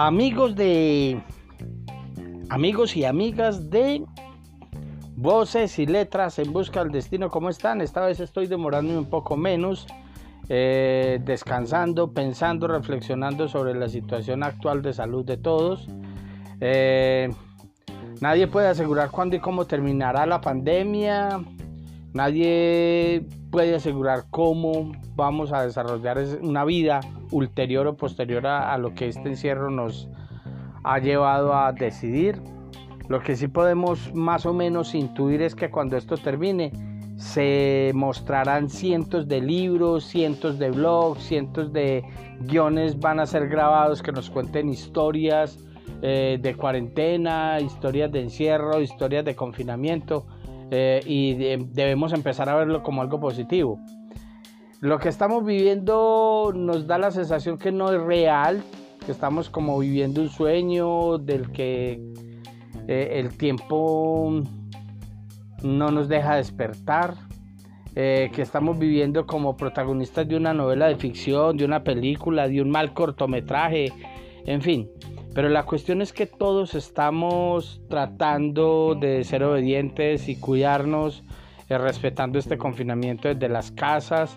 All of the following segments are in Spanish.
Amigos de amigos y amigas de Voces y Letras en Busca del Destino, ¿cómo están? Esta vez estoy demorándome un poco menos, eh, descansando, pensando, reflexionando sobre la situación actual de salud de todos. Eh, nadie puede asegurar cuándo y cómo terminará la pandemia. Nadie puede asegurar cómo vamos a desarrollar una vida ulterior o posterior a, lo que este encierro nos ha llevado a decidir. Lo que sí podemos más o menos intuir es que cuando esto termine se mostrarán cientos de libros, cientos de blogs, cientos de guiones van a ser grabados que nos cuenten historias eh, de cuarentena, historias de encierro, historias de confinamiento eh, y debemos empezar a verlo como algo positivo. Lo que estamos viviendo nos da la sensación que no es real, que estamos como viviendo un sueño del que eh, el tiempo no nos deja despertar, eh, que estamos viviendo como protagonistas de una novela de ficción, de una película, de un mal cortometraje, en fin. Pero la cuestión es que todos estamos tratando de ser obedientes y cuidarnos, eh, respetando este confinamiento desde las casas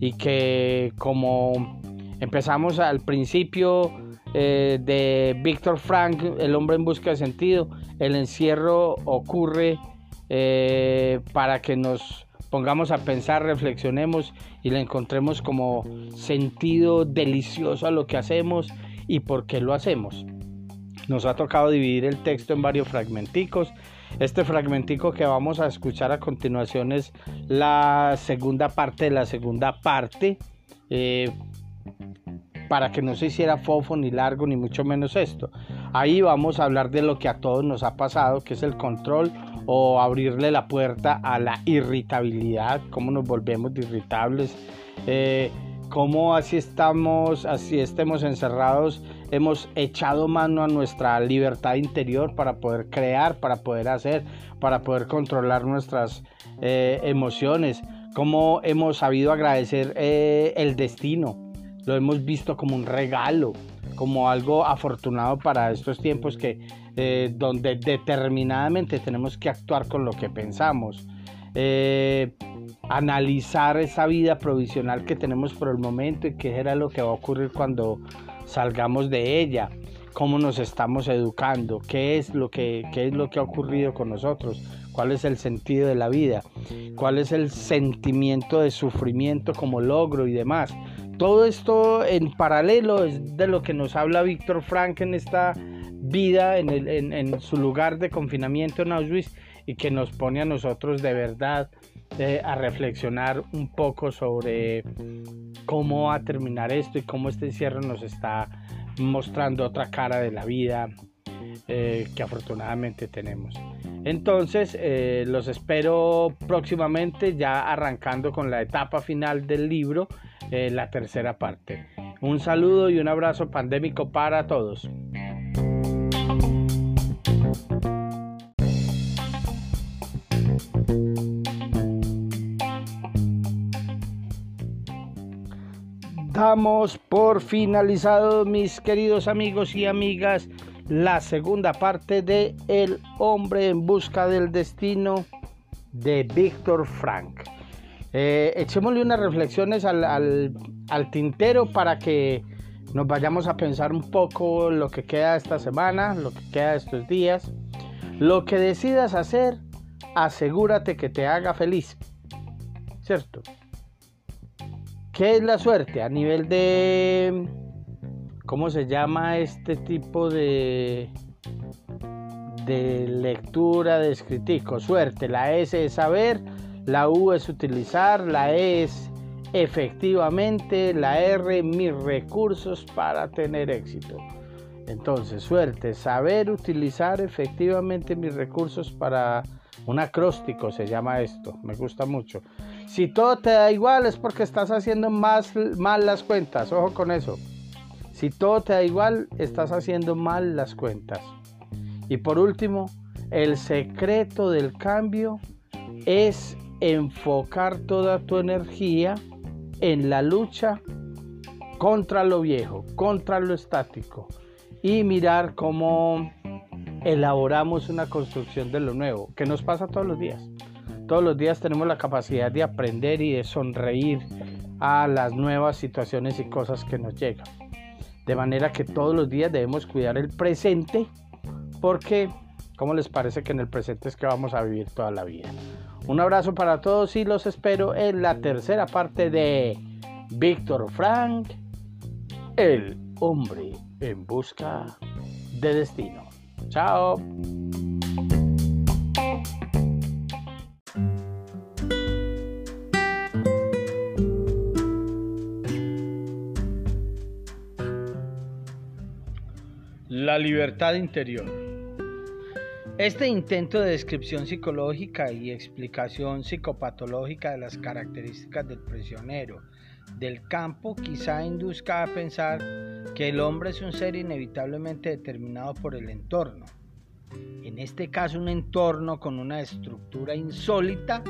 y que como empezamos al principio eh, de Víctor Frank, El hombre en busca de sentido, el encierro ocurre eh, para que nos pongamos a pensar, reflexionemos y le encontremos como sentido delicioso a lo que hacemos y por qué lo hacemos. Nos ha tocado dividir el texto en varios fragmenticos este fragmentico que vamos a escuchar a continuación es la segunda parte de la segunda parte. Eh, para que no se hiciera fofo ni largo ni mucho menos esto. Ahí vamos a hablar de lo que a todos nos ha pasado, que es el control o abrirle la puerta a la irritabilidad, cómo nos volvemos irritables, eh, cómo así estamos, así estemos encerrados, hemos echado mano a nuestra libertad interior para poder crear, para poder hacer, para poder controlar nuestras eh, emociones, cómo hemos sabido agradecer eh, el destino, lo hemos visto como un regalo, como algo afortunado para estos tiempos que eh, donde determinadamente tenemos que actuar con lo que pensamos. Analizar esa vida provisional que tenemos por el momento y qué era lo que va a ocurrir cuando salgamos de ella, cómo nos estamos educando, qué es lo que, es lo que ha ocurrido con nosotros, cuál es el sentido de la vida, cuál es el sentimiento de sufrimiento como logro y demás. Todo esto en paralelo es de lo que nos habla Víctor Frank en esta vida, en, en, su lugar de confinamiento en Auschwitz y que nos pone a nosotros de verdad eh, a reflexionar un poco sobre cómo va a terminar esto y cómo este encierro nos está mostrando otra cara de la vida eh, que afortunadamente tenemos. Entonces, eh, los espero próximamente, ya arrancando con la etapa final del libro, la tercera parte. Un saludo y un abrazo pandémico para todos. Damos por finalizado, mis queridos amigos y amigas, la segunda parte de El hombre en busca del destino de Víctor Frank. Eh, echémosle unas reflexiones al, al, tintero para que nos vayamos a pensar un poco lo que queda esta semana, lo que queda estos días. Lo que decidas hacer, asegúrate que te haga feliz. ¿Cierto? ¿Qué es la suerte? A nivel de... ¿Cómo se llama este tipo de... de lectura de escritico? Suerte. La S es saber, la U es utilizar, la E es efectivamente, la R mis recursos para tener éxito. Entonces, suerte, saber utilizar efectivamente mis recursos para un acróstico se llama esto, me gusta mucho. Si todo te da igual es porque estás haciendo más mal las cuentas. Ojo con eso. Si todo te da igual, estás haciendo mal las cuentas. Y por último, el secreto del cambio es enfocar toda tu energía en la lucha contra lo viejo, contra lo estático y mirar cómo elaboramos una construcción de lo nuevo, que nos pasa todos los días. Todos los días tenemos la capacidad de aprender y de sonreír a las nuevas situaciones y cosas que nos llegan. De manera que todos los días debemos cuidar el presente porque, ¿cómo les parece que en el presente es que vamos a vivir toda la vida? Un abrazo para todos y los espero en la tercera parte de Víctor Frank, el hombre en busca de destino. Chao. La libertad interior. Este intento de descripción psicológica y explicación psicopatológica de las características del prisionero del campo quizá induzca a pensar que el hombre es un ser inevitablemente determinado por el entorno. En este caso un entorno con una estructura insólita,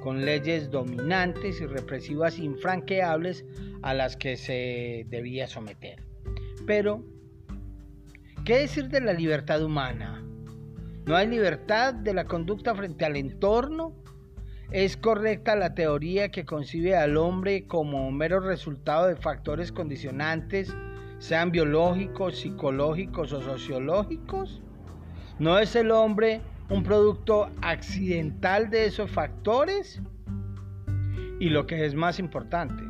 con leyes dominantes y represivas infranqueables a las que se debía someter. Pero ¿Qué decir de la libertad humana? ¿No hay libertad de la conducta frente al entorno? ¿Es correcta la teoría que concibe al hombre como mero resultado de factores condicionantes, sean biológicos, psicológicos o sociológicos? ¿No es el hombre un producto accidental de esos factores? Y lo que es más importante,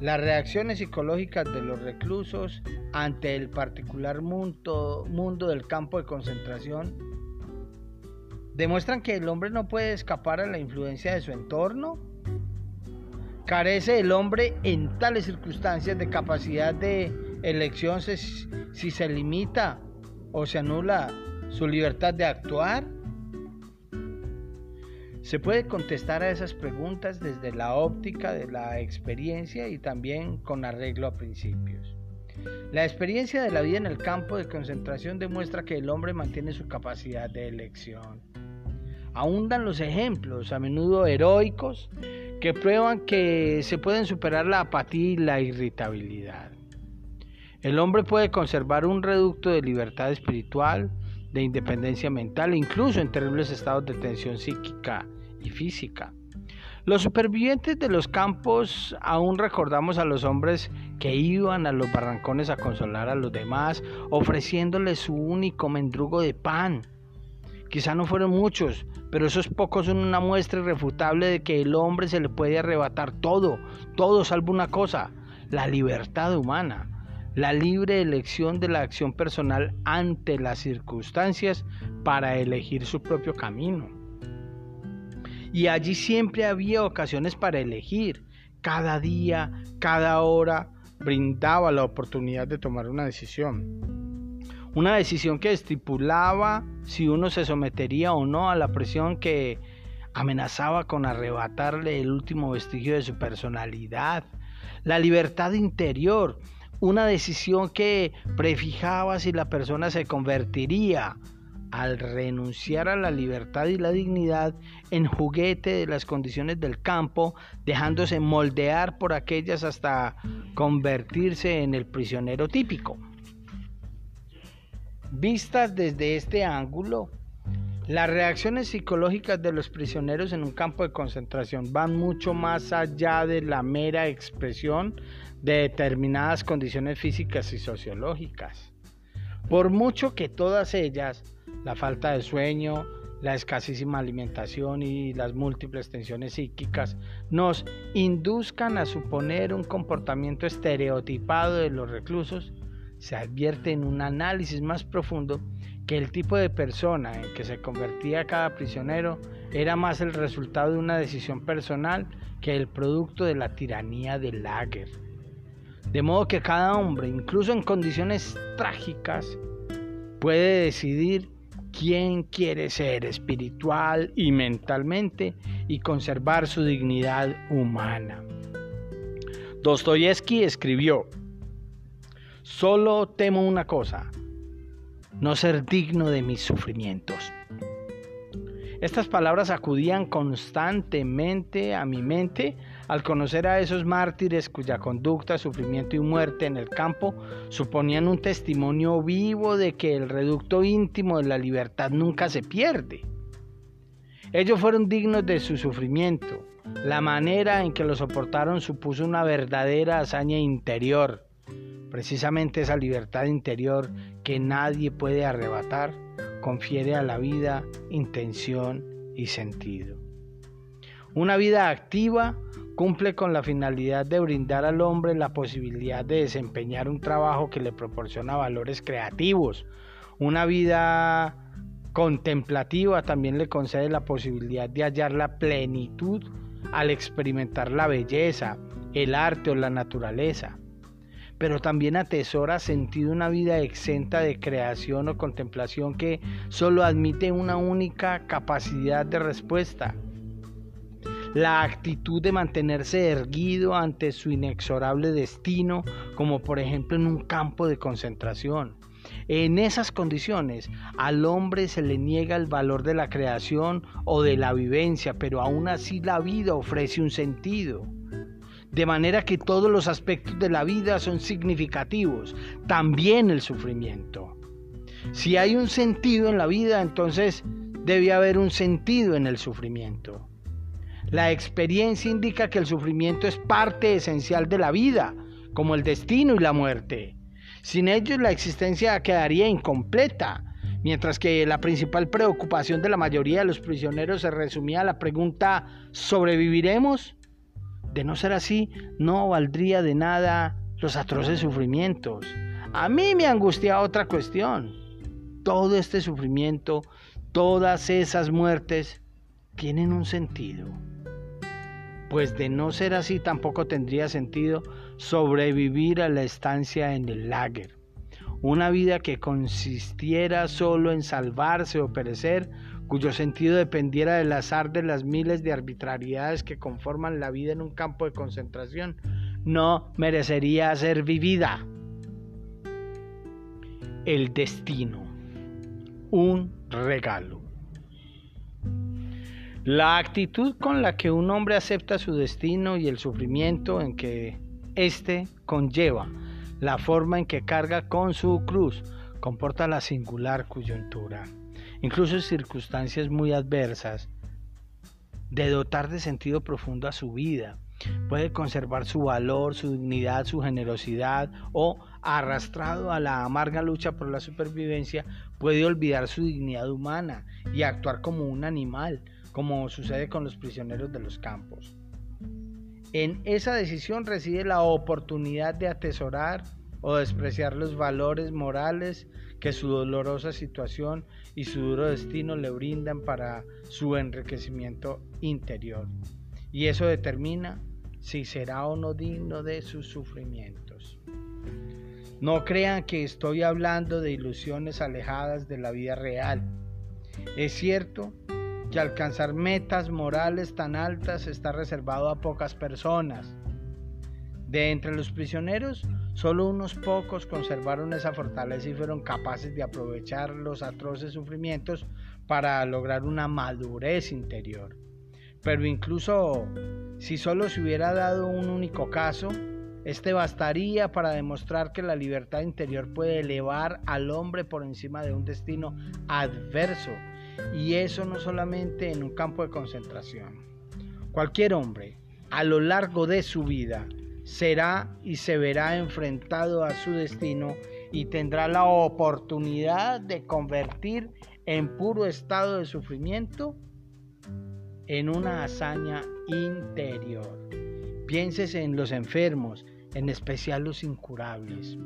las reacciones psicológicas de los reclusos ante el particular mundo, mundo del campo de concentración demuestran que el hombre no puede escapar a la influencia de su entorno. Carece el hombre en tales circunstancias de capacidad de elección si se limita o se anula su libertad de actuar. Se puede contestar a esas preguntas desde la óptica de la experiencia y también con arreglo a principios. La experiencia de la vida en el campo de concentración demuestra que el hombre mantiene su capacidad de elección. Ahundan los ejemplos, a menudo heroicos, que prueban que se pueden superar la apatía y la irritabilidad. El hombre puede conservar un reducto de libertad espiritual, de independencia mental, incluso en terribles estados de tensión psíquica y física. Los supervivientes de los campos aún recordamos a los hombres que iban a los barrancones a consolar a los demás, ofreciéndoles su único mendrugo de pan. Quizá no fueron muchos, pero esos pocos son una muestra irrefutable de que el hombre se le puede arrebatar todo, todo salvo una cosa, la libertad humana la libre elección de la acción personal ante las circunstancias para elegir su propio camino. Y allí siempre había ocasiones para elegir. Cada día, cada hora brindaba la oportunidad de tomar una decisión. Una decisión que estipulaba si uno se sometería o no a la presión que amenazaba con arrebatarle el último vestigio de su personalidad. La libertad interior una decisión que prefijaba si la persona se convertiría al renunciar a la libertad y la dignidad en juguete de las condiciones del campo, dejándose moldear por aquellas hasta convertirse en el prisionero típico. Vistas desde este ángulo, las reacciones psicológicas de los prisioneros en un campo de concentración van mucho más allá de la mera expresión de determinadas condiciones físicas y sociológicas. Por mucho que todas ellas, la falta de sueño, la escasísima alimentación y las múltiples tensiones psíquicas nos induzcan a suponer un comportamiento estereotipado de los reclusos, se advierte en un análisis más profundo que el tipo de persona en que se convertía cada prisionero era más el resultado de una decisión personal que el producto de la tiranía del lager. De modo que cada hombre, incluso en condiciones trágicas, puede decidir quién quiere ser espiritual y mentalmente y conservar su dignidad humana. Dostoyevsky escribió, solo temo una cosa, no ser digno de mis sufrimientos. Estas palabras acudían constantemente a mi mente al conocer a esos mártires cuya conducta, sufrimiento y muerte en el campo suponían un testimonio vivo de que el reducto íntimo de la libertad nunca se pierde. Ellos fueron dignos de su sufrimiento. La manera en que lo soportaron supuso una verdadera hazaña interior. Precisamente esa libertad interior que nadie puede arrebatar confiere a la vida intención y sentido. Una vida activa cumple con la finalidad de brindar al hombre la posibilidad de desempeñar un trabajo que le proporciona valores creativos. Una vida contemplativa también le concede la posibilidad de hallar la plenitud al experimentar la belleza, el arte o la naturaleza pero también atesora sentido una vida exenta de creación o contemplación que solo admite una única capacidad de respuesta. La actitud de mantenerse erguido ante su inexorable destino, como por ejemplo en un campo de concentración. En esas condiciones al hombre se le niega el valor de la creación o de la vivencia, pero aún así la vida ofrece un sentido de manera que todos los aspectos de la vida son significativos, también el sufrimiento. Si hay un sentido en la vida, entonces debe haber un sentido en el sufrimiento. La experiencia indica que el sufrimiento es parte esencial de la vida, como el destino y la muerte. Sin ellos la existencia quedaría incompleta, mientras que la principal preocupación de la mayoría de los prisioneros se resumía a la pregunta ¿sobreviviremos? De no ser así, no valdría de nada los atroces sufrimientos. A mí me angustia otra cuestión. Todo este sufrimiento, todas esas muertes, tienen un sentido. Pues de no ser así tampoco tendría sentido sobrevivir a la estancia en el lager. Una vida que consistiera solo en salvarse o perecer cuyo sentido dependiera del azar de las miles de arbitrariedades que conforman la vida en un campo de concentración, no merecería ser vivida. El destino, un regalo. La actitud con la que un hombre acepta su destino y el sufrimiento en que éste conlleva, la forma en que carga con su cruz, comporta la singular coyuntura incluso en circunstancias muy adversas, de dotar de sentido profundo a su vida. Puede conservar su valor, su dignidad, su generosidad o, arrastrado a la amarga lucha por la supervivencia, puede olvidar su dignidad humana y actuar como un animal, como sucede con los prisioneros de los campos. En esa decisión reside la oportunidad de atesorar o despreciar los valores morales que su dolorosa situación y su duro destino le brindan para su enriquecimiento interior. Y eso determina si será o no digno de sus sufrimientos. No crean que estoy hablando de ilusiones alejadas de la vida real. Es cierto que alcanzar metas morales tan altas está reservado a pocas personas. De entre los prisioneros, Solo unos pocos conservaron esa fortaleza y fueron capaces de aprovechar los atroces sufrimientos para lograr una madurez interior. Pero incluso si solo se hubiera dado un único caso, este bastaría para demostrar que la libertad interior puede elevar al hombre por encima de un destino adverso, y eso no solamente en un campo de concentración. Cualquier hombre, a lo largo de su vida, será y se verá enfrentado a su destino y tendrá la oportunidad de convertir en puro estado de sufrimiento en una hazaña interior. Pienses en los enfermos, en especial los incurables.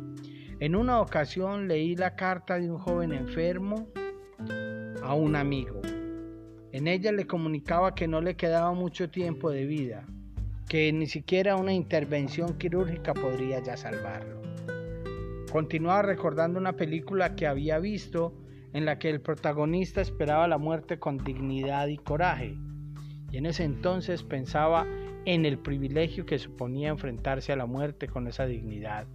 En una ocasión leí la carta de un joven enfermo a un amigo. En ella le comunicaba que no le quedaba mucho tiempo de vida que ni siquiera una intervención quirúrgica podría ya salvarlo. Continuaba recordando una película que había visto en la que el protagonista esperaba la muerte con dignidad y coraje, y en ese entonces pensaba en el privilegio que suponía enfrentarse a la muerte con esa dignidad,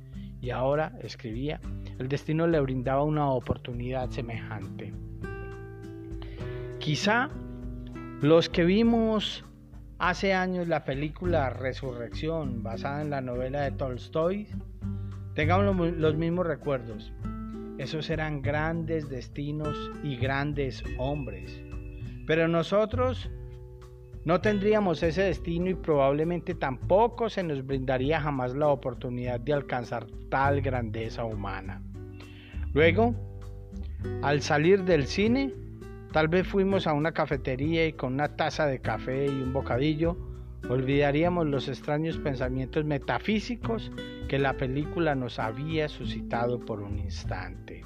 y ahora, escribía, el destino le brindaba una oportunidad semejante. Quizá Los que vimos hace años la película Resurrección, basada en la novela de Tolstoy, tengamos los mismos recuerdos. Esos eran grandes destinos y grandes hombres. Pero nosotros no tendríamos ese destino y probablemente tampoco se nos brindaría jamás la oportunidad de alcanzar tal grandeza humana. Luego, al salir del cine, tal vez fuimos a una cafetería y con una taza de café y un bocadillo, olvidaríamos los extraños pensamientos metafísicos que la película nos había suscitado por un instante.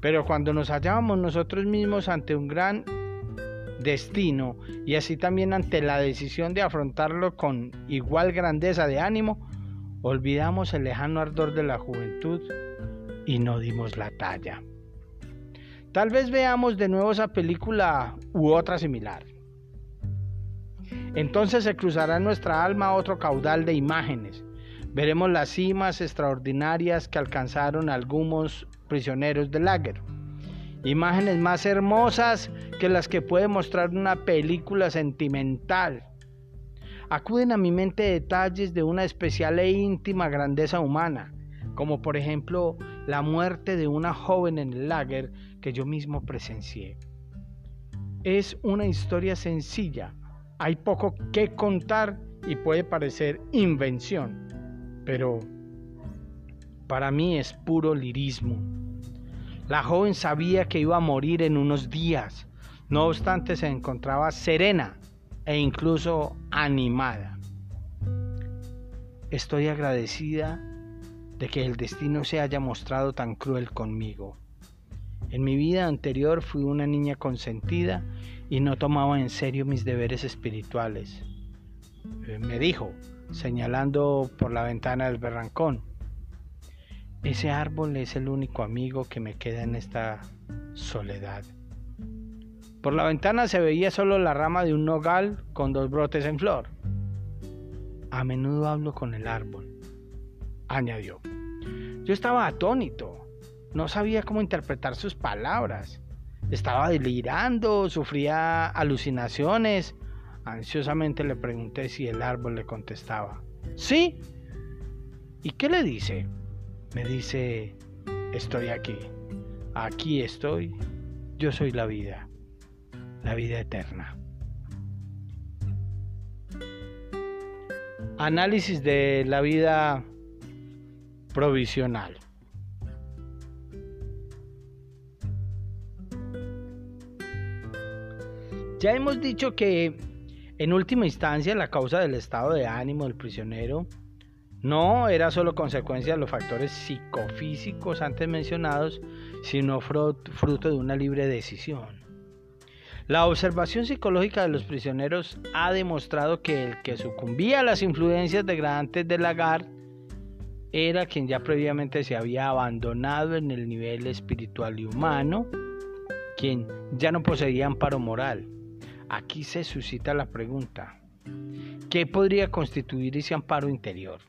Pero cuando nos hallábamos nosotros mismos ante un gran destino y así también ante la decisión de afrontarlo con igual grandeza de ánimo, olvidamos el lejano ardor de la juventud y no dimos la talla. Tal vez veamos de nuevo esa película u otra similar. Entonces se cruzará en nuestra alma otro caudal de imágenes. Veremos las cimas extraordinarias que alcanzaron algunos prisioneros de lager Imágenes más hermosas que las que puede mostrar una película sentimental. Acuden a mi mente detalles de una especial e íntima grandeza humana, como por ejemplo la muerte de una joven en el lager que yo mismo presencié. Es una historia sencilla, hay poco que contar y puede parecer invención, pero para mí es puro lirismo. La joven sabía que iba a morir en unos días. No obstante, se encontraba serena e incluso animada. Estoy agradecida de que el destino se haya mostrado tan cruel conmigo. En mi vida anterior fui una niña consentida y no tomaba en serio mis deberes espirituales. Eh, me dijo, señalando por la ventana del berrancón, ese árbol es el único amigo que me queda en esta soledad. Por la ventana se veía solo la rama de un nogal con dos brotes en flor. A menudo hablo con el árbol, añadió. Yo estaba atónito, no sabía cómo interpretar sus palabras. Estaba delirando, sufría alucinaciones. Ansiosamente le pregunté si el árbol le contestaba. Sí. ¿Y qué le dice? me dice, estoy aquí, aquí estoy, yo soy la vida, la vida eterna. Análisis de la vida provisional. Ya hemos dicho que en última instancia la causa del estado de ánimo del prisionero no era solo consecuencia de los factores psicofísicos antes mencionados, sino fruto de una libre decisión. La observación psicológica de los prisioneros ha demostrado que el que sucumbía a las influencias degradantes del lagar era quien ya previamente se había abandonado en el nivel espiritual y humano, quien ya no poseía amparo moral. Aquí se suscita la pregunta, ¿qué podría constituir ese amparo interior?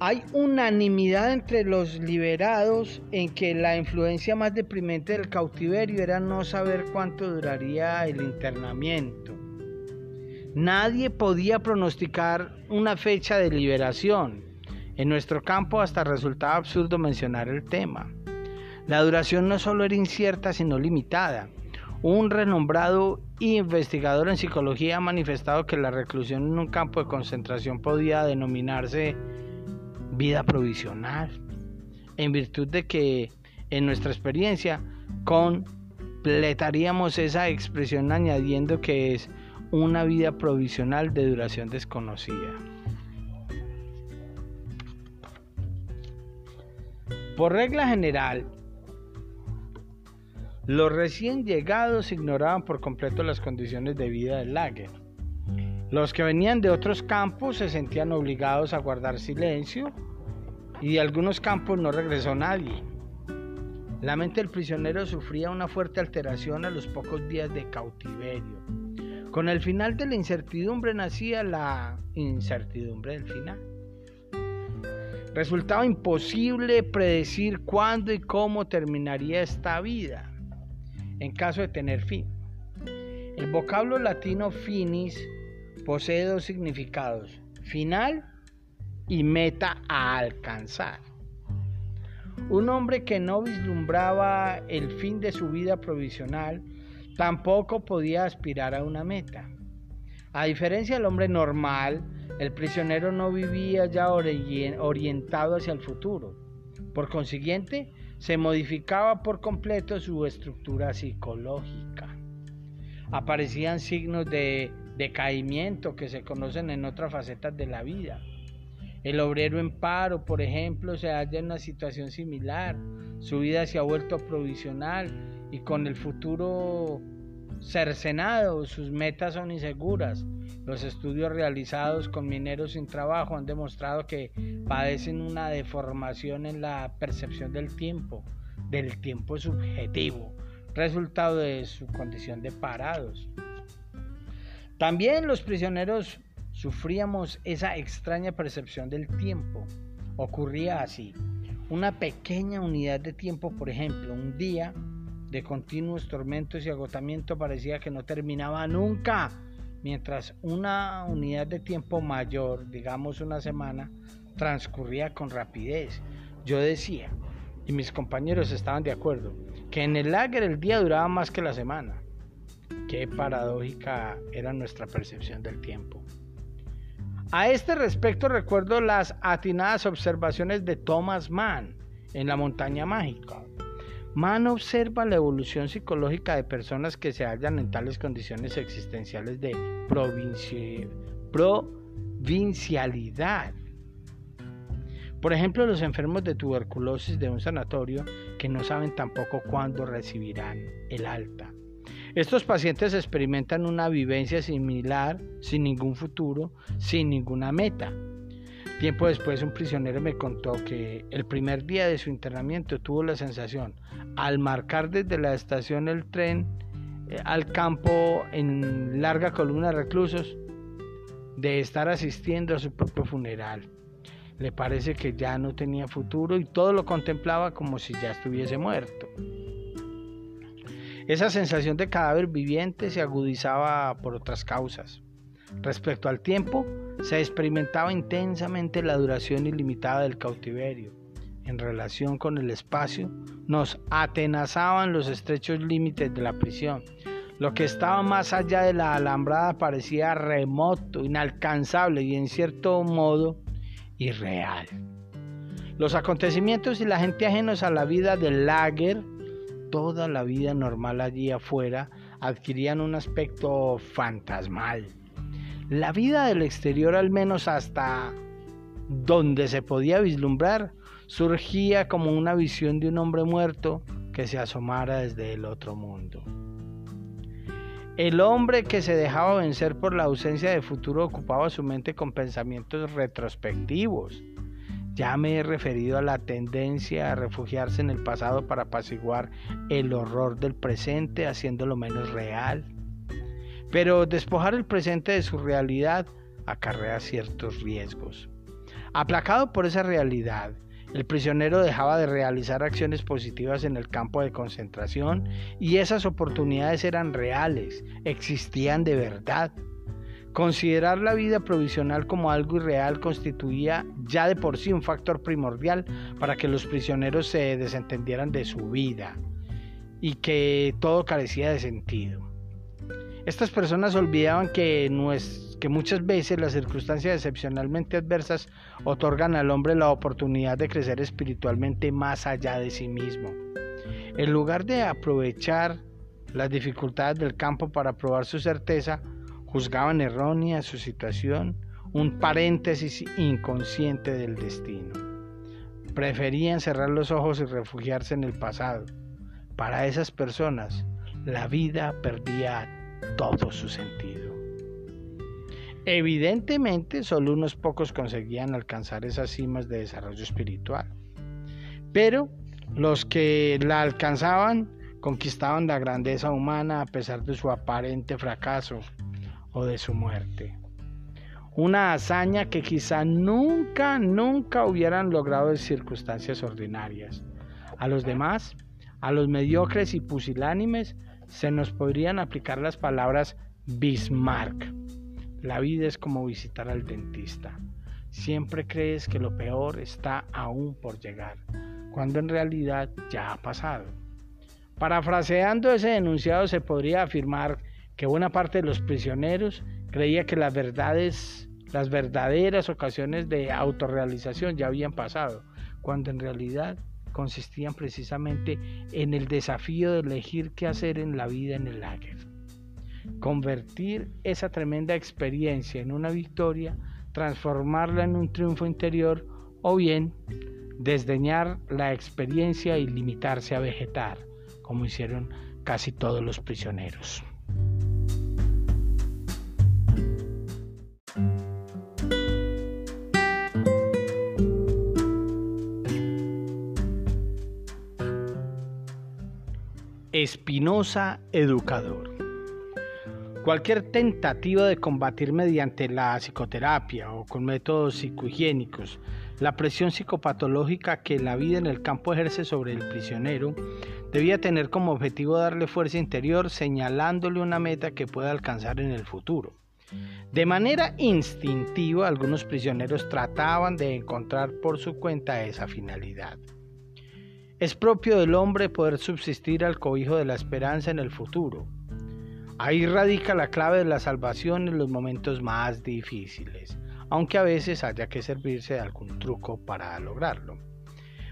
Hay unanimidad entre los liberados en que la influencia más deprimente del cautiverio era no saber cuánto duraría el internamiento. Nadie podía pronosticar una fecha de liberación. En nuestro campo hasta resultaba absurdo mencionar el tema. La duración no solo era incierta, sino limitada. Un renombrado investigador en psicología ha manifestado que la reclusión en un campo de concentración podía denominarse vida provisional, en virtud de que en nuestra experiencia completaríamos esa expresión añadiendo que es una vida provisional de duración desconocida. Por regla general, los recién llegados ignoraban por completo las condiciones de vida del lager los que venían de otros campos se sentían obligados a guardar silencio y de algunos campos no regresó nadie. La mente del prisionero sufría una fuerte alteración a los pocos días de cautiverio. Con el final de la incertidumbre nacía la incertidumbre del final. Resultaba imposible predecir cuándo y cómo terminaría esta vida. En caso de tener fin. El vocablo latino finis posee dos significados, final y meta a alcanzar. Un hombre que no vislumbraba el fin de su vida provisional tampoco podía aspirar a una meta. A diferencia del hombre normal, el prisionero no vivía ya orientado hacia el futuro. Por consiguiente, se modificaba por completo su estructura psicológica. Aparecían signos de decaimiento que se conocen en otras facetas de la vida. El obrero en paro, por ejemplo, se halla en una situación similar. Su vida se ha vuelto provisional y con el futuro cercenado, sus metas son inseguras. Los estudios realizados con mineros sin trabajo han demostrado que padecen una deformación en la percepción del tiempo, del tiempo subjetivo, resultado de su condición de parados. También los prisioneros sufríamos esa extraña percepción del tiempo. Ocurría así. Una pequeña unidad de tiempo, por ejemplo, un día de continuos tormentos y agotamiento parecía que no terminaba nunca, mientras una unidad de tiempo mayor, digamos una semana, transcurría con rapidez. Yo decía, y mis compañeros estaban de acuerdo, que en el lager el día duraba más que la semana. Qué paradójica era nuestra percepción del tiempo. A este respecto recuerdo las atinadas observaciones de Thomas Mann en La montaña mágica. Mann observa la evolución psicológica de personas que se hallan en tales condiciones existenciales de provincialidad. Por ejemplo, los enfermos de tuberculosis de un sanatorio que no saben tampoco cuándo recibirán el alta. Estos pacientes experimentan una vivencia similar, sin ningún futuro, sin ninguna meta. Tiempo después un prisionero me contó que el primer día de su internamiento tuvo la sensación, al marcar desde la estación el tren eh, al campo en larga columna de reclusos, de estar asistiendo a su propio funeral. Le parece que ya no tenía futuro y todo lo contemplaba como si ya estuviese muerto. Esa sensación de cadáver viviente se agudizaba por otras causas. Respecto al tiempo, se experimentaba intensamente la duración ilimitada del cautiverio. En relación con el espacio, nos atenazaban los estrechos límites de la prisión. Lo que estaba más allá de la alambrada parecía remoto, inalcanzable y en cierto modo irreal. Los acontecimientos y la gente ajenos a la vida del lager toda la vida normal allí afuera adquirían un aspecto fantasmal. La vida del exterior, al menos hasta donde se podía vislumbrar, surgía como una visión de un hombre muerto que se asomara desde el otro mundo. El hombre que se dejaba vencer por la ausencia de futuro ocupaba su mente con pensamientos retrospectivos, ya me he referido a la tendencia a refugiarse en el pasado para apaciguar el horror del presente, haciéndolo menos real. Pero despojar el presente de su realidad acarrea ciertos riesgos. Aplacado por esa realidad, el prisionero dejaba de realizar acciones positivas en el campo de concentración y esas oportunidades eran reales, existían de verdad. Considerar la vida provisional como algo irreal constituía ya de por sí un factor primordial para que los prisioneros se desentendieran de su vida y que todo carecía de sentido. Estas personas olvidaban que, muchas veces las circunstancias excepcionalmente adversas otorgan al hombre la oportunidad de crecer espiritualmente más allá de sí mismo. En lugar de aprovechar las dificultades del campo para probar su certeza, juzgaban errónea su situación, un paréntesis inconsciente del destino. Preferían cerrar los ojos y refugiarse en el pasado. Para esas personas, la vida perdía todo su sentido. Evidentemente, solo unos pocos conseguían alcanzar esas cimas de desarrollo espiritual. Pero los que la alcanzaban conquistaban la grandeza humana a pesar de su aparente fracaso o de su muerte. Una hazaña que quizá nunca, nunca hubieran logrado en circunstancias ordinarias. A los demás, a los mediocres y pusilánimes, se nos podrían aplicar las palabras Bismarck. La vida es como visitar al dentista. Siempre crees que lo peor está aún por llegar, cuando en realidad ya ha pasado. Parafraseando ese enunciado se podría afirmar que buena parte de los prisioneros creía que las verdades, las verdaderas ocasiones de autorrealización ya habían pasado, cuando en realidad consistían precisamente en el desafío de elegir qué hacer en la vida en el lager. Convertir esa tremenda experiencia en una victoria, transformarla en un triunfo interior o bien desdeñar la experiencia y limitarse a vegetar, como hicieron casi todos los prisioneros. Espinosa Educador. Cualquier tentativa de combatir mediante la psicoterapia o con métodos psicohigiénicos la presión psicopatológica que la vida en el campo ejerce sobre el prisionero debía tener como objetivo darle fuerza interior señalándole una meta que pueda alcanzar en el futuro. De manera instintiva algunos prisioneros trataban de encontrar por su cuenta esa finalidad. Es propio del hombre poder subsistir al cobijo de la esperanza en el futuro. Ahí radica la clave de la salvación en los momentos más difíciles, aunque a veces haya que servirse de algún truco para lograrlo.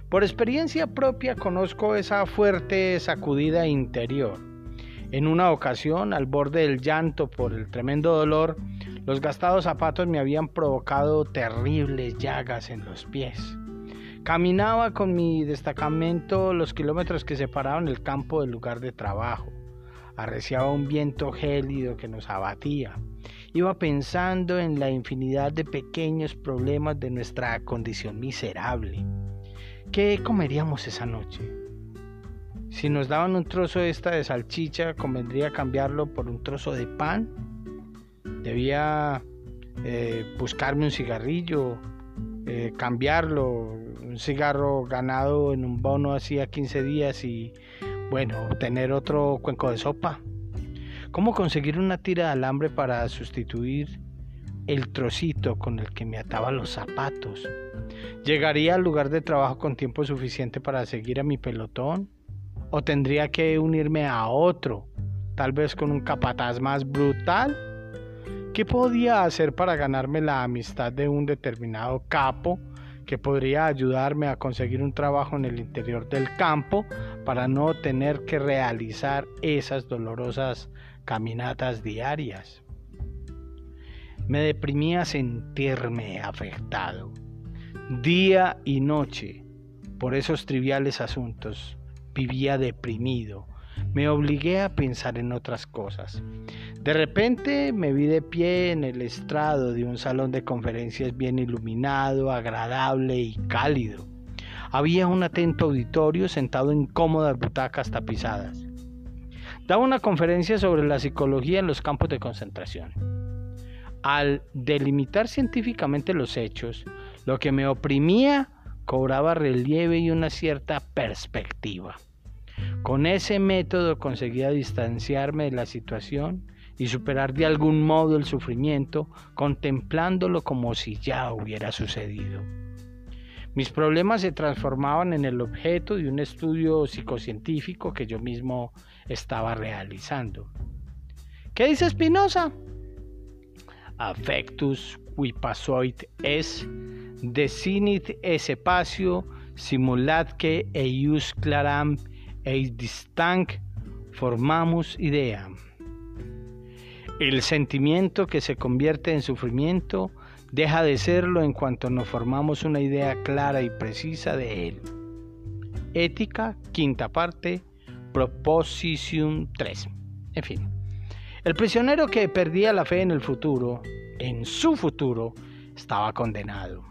Por experiencia propia conozco esa fuerte sacudida interior. En una ocasión, al borde del llanto por el tremendo dolor, los gastados zapatos me habían provocado terribles llagas en los pies. Caminaba con mi destacamento los kilómetros que separaban el campo del lugar de trabajo. Arreciaba un viento gélido que nos abatía. Iba pensando en la infinidad de pequeños problemas de nuestra condición miserable. ¿Qué comeríamos esa noche? Si nos daban un trozo de esta de salchicha, convendría cambiarlo por un trozo de pan. Debía eh, buscarme un cigarrillo, eh, cambiarlo, un cigarro ganado en un bono hacía 15 días y bueno, tener otro cuenco de sopa. ¿Cómo conseguir una tira de alambre para sustituir el trocito con el que me ataba los zapatos? ¿Llegaría al lugar de trabajo con tiempo suficiente para seguir a mi pelotón? ¿O tendría que unirme a otro, tal vez con un capataz más brutal? ¿Qué podía hacer para ganarme la amistad de un determinado capo que podría ayudarme a conseguir un trabajo en el interior del campo para no tener que realizar esas dolorosas caminatas diarias? Me deprimía sentirme afectado día y noche por esos triviales asuntos. Vivía deprimido, me obligué a pensar en otras cosas. De repente me vi de pie en el estrado de un salón de conferencias bien iluminado, agradable y cálido. Había un atento auditorio sentado en cómodas butacas tapizadas. Daba una conferencia sobre la psicología en los campos de concentración. Al delimitar científicamente los hechos, lo que me oprimía cobraba relieve y una cierta perspectiva. Con ese método conseguía distanciarme de la situación y superar de algún modo el sufrimiento, contemplándolo como si ya hubiera sucedido. Mis problemas se transformaban en el objeto de un estudio psicocientífico que yo mismo estaba realizando. ¿Qué dice Spinoza? Affectus passoit es desinit espacio simulatque eius claram distant formamos idea. El sentimiento que se convierte en sufrimiento deja de serlo en cuanto nos formamos una idea clara y precisa de él. Ética, quinta parte, Proposition 3. En fin, el prisionero que perdía la fe en el futuro, en su futuro, estaba condenado.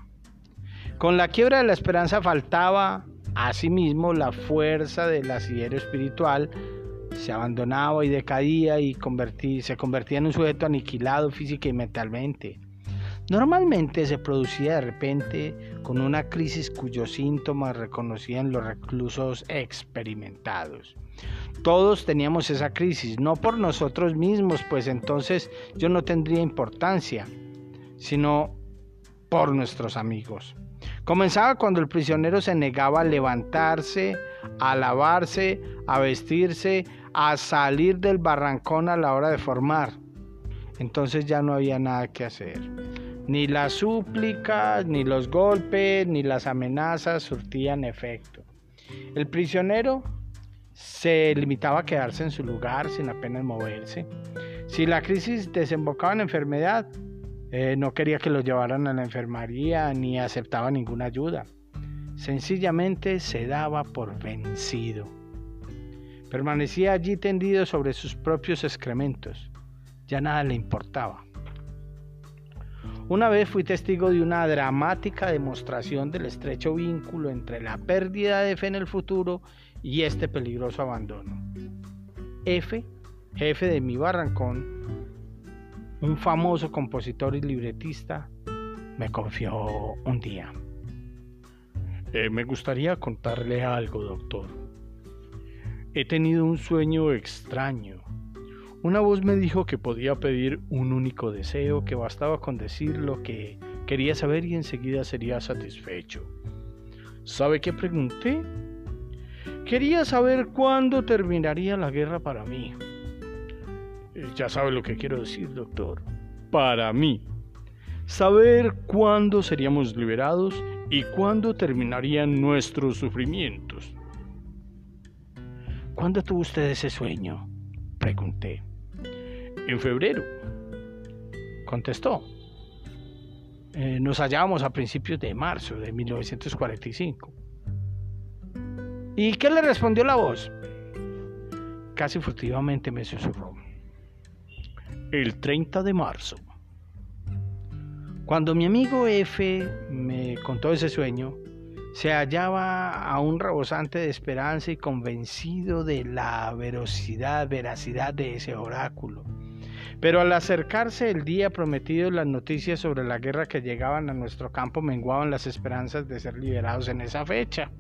Con la quiebra de la esperanza faltaba Asimismo, la fuerza del asidero espiritual se abandonaba y decadía y se convertía en un sujeto aniquilado física y mentalmente. Normalmente se producía de repente con una crisis cuyos síntomas reconocían los reclusos experimentados. Todos teníamos esa crisis, no por nosotros mismos, pues entonces yo no tendría importancia, sino por nuestros amigos. Comenzaba cuando el prisionero se negaba a levantarse, a lavarse, a vestirse, a salir del barrancón a la hora de formar. Entonces ya no había nada que hacer. Ni las súplicas, ni los golpes, ni las amenazas surtían efecto. El prisionero se limitaba a quedarse en su lugar sin apenas moverse. Si la crisis desembocaba en enfermedad, eh, no quería que lo llevaran a la enfermería ni aceptaba ninguna ayuda. Sencillamente se daba por vencido. Permanecía allí tendido sobre sus propios excrementos. Ya nada le importaba. Una vez fui testigo de una dramática demostración del estrecho vínculo entre la pérdida de fe en el futuro y este peligroso abandono. F, jefe de mi barrancón, un famoso compositor y libretista, me confió un día. Eh, me gustaría contarle algo, doctor. He tenido un sueño extraño. Una voz me dijo que podía pedir un único deseo, que bastaba con decir lo que quería saber y enseguida sería satisfecho. ¿Sabe qué pregunté? Quería saber cuándo terminaría la guerra para mí. Eh, ya sabe lo que quiero decir, doctor. Para mí. Saber cuándo seríamos liberados y cuándo terminarían nuestros sufrimientos. ¿Cuándo tuvo usted ese sueño? Pregunté. En febrero. Contestó. Eh, nos hallábamos a principios de marzo de 1945. ¿Y qué le respondió la voz? Casi furtivamente me susurró. El 30 de marzo. Cuando mi amigo F me contó ese sueño, se hallaba aún rebosante de esperanza y convencido de la verosidad, veracidad de ese oráculo. Pero al acercarse el día prometido, las noticias sobre la guerra que llegaban a nuestro campo menguaban las esperanzas de ser liberados en esa fecha.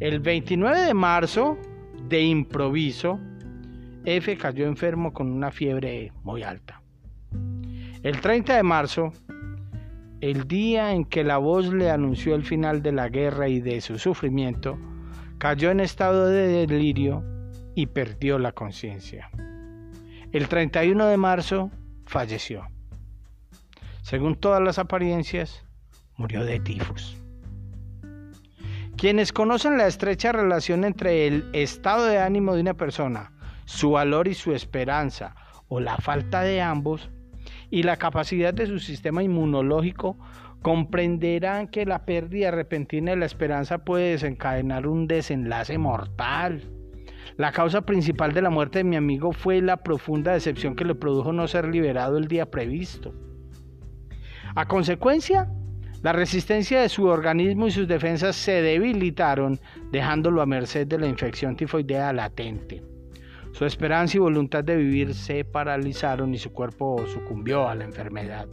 El 29 de marzo, de improviso, F cayó enfermo con una fiebre muy alta. El 30 de marzo, el día en que la voz le anunció el final de la guerra y de su sufrimiento, cayó en estado de delirio y perdió la conciencia. El 31 de marzo falleció. Según todas las apariencias, murió de tifus. Quienes conocen la estrecha relación entre el estado de ánimo de una persona, su valor y su esperanza, o la falta de ambos, y la capacidad de su sistema inmunológico, comprenderán que la pérdida repentina de la esperanza puede desencadenar un desenlace mortal. La causa principal de la muerte de mi amigo fue la profunda decepción que le produjo no ser liberado el día previsto. A consecuencia, la resistencia de su organismo y sus defensas se debilitaron, dejándolo a merced de la infección tifoidea latente. Su esperanza y voluntad de vivir se paralizaron y su cuerpo sucumbió a la enfermedad.